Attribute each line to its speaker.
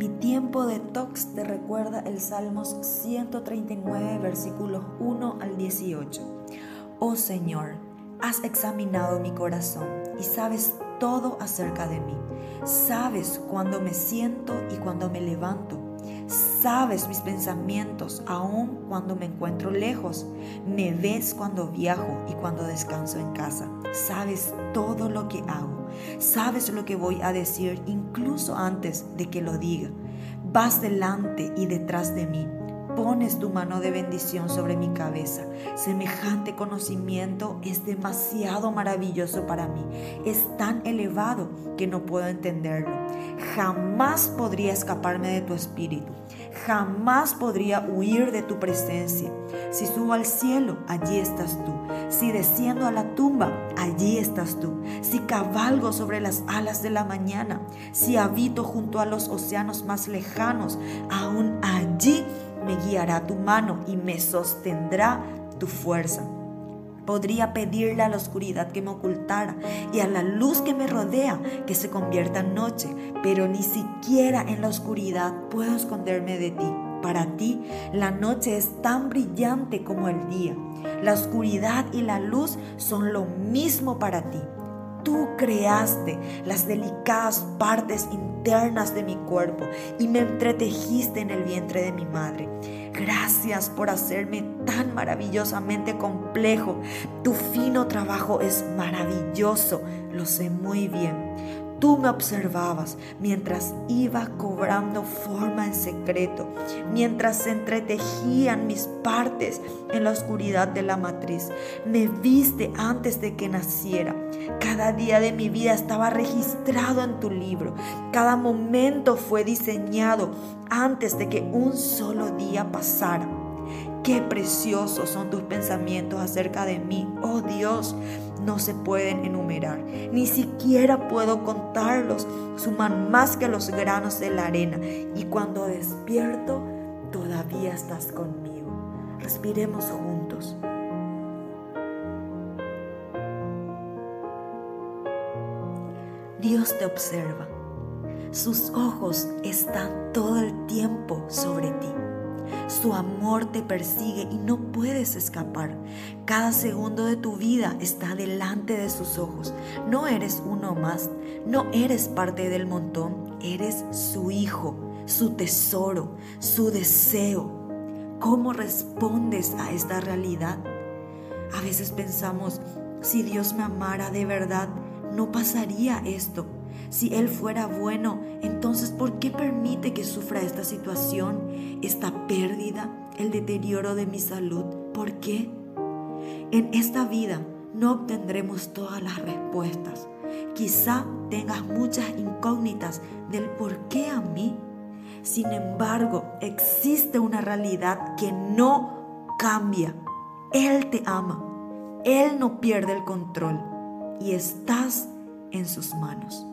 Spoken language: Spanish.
Speaker 1: Mi tiempo de tox te recuerda el Salmos 139, versículos 1 al 18. Oh Señor, has examinado mi corazón y sabes todo acerca de mí. Sabes cuando me siento y cuando me levanto. Sabes mis pensamientos aun cuando me encuentro lejos. Me ves cuando viajo y cuando descanso en casa. Sabes todo lo que hago. Sabes lo que voy a decir incluso antes de que lo diga. Vas delante y detrás de mí pones tu mano de bendición sobre mi cabeza. Semejante conocimiento es demasiado maravilloso para mí. Es tan elevado que no puedo entenderlo. Jamás podría escaparme de tu espíritu. Jamás podría huir de tu presencia. Si subo al cielo, allí estás tú. Si desciendo a la tumba, allí estás tú. Si cabalgo sobre las alas de la mañana, si habito junto a los océanos más lejanos, aún allí me guiará tu mano y me sostendrá tu fuerza. Podría pedirle a la oscuridad que me ocultara y a la luz que me rodea que se convierta en noche, pero ni siquiera en la oscuridad puedo esconderme de ti. Para ti, la noche es tan brillante como el día. La oscuridad y la luz son lo mismo para ti. Tú creaste las delicadas partes internas de mi cuerpo y me entretejiste en el vientre de mi madre. Gracias por hacerme tan maravillosamente complejo. Tu fino trabajo es maravilloso, lo sé muy bien. Tú me observabas mientras iba cobrando forma en secreto, mientras se entretejían mis partes en la oscuridad de la matriz. Me viste antes de que naciera. Cada día de mi vida estaba registrado en tu libro. Cada momento fue diseñado antes de que un solo día pasara. Qué preciosos son tus pensamientos acerca de mí, oh Dios. No se pueden enumerar, ni siquiera puedo contarlos. Suman más que los granos de la arena. Y cuando despierto, todavía estás conmigo. Respiremos juntos. Dios te observa. Sus ojos están todo el tiempo sobre ti. Su amor te persigue y no puedes escapar. Cada segundo de tu vida está delante de sus ojos. No eres uno más, no eres parte del montón, eres su hijo, su tesoro, su deseo. ¿Cómo respondes a esta realidad? A veces pensamos, si Dios me amara de verdad, no pasaría esto. Si Él fuera bueno, entonces ¿por qué permite que sufra esta situación, esta pérdida, el deterioro de mi salud? ¿Por qué? En esta vida no obtendremos todas las respuestas. Quizá tengas muchas incógnitas del por qué a mí. Sin embargo, existe una realidad que no cambia. Él te ama. Él no pierde el control y estás en sus manos.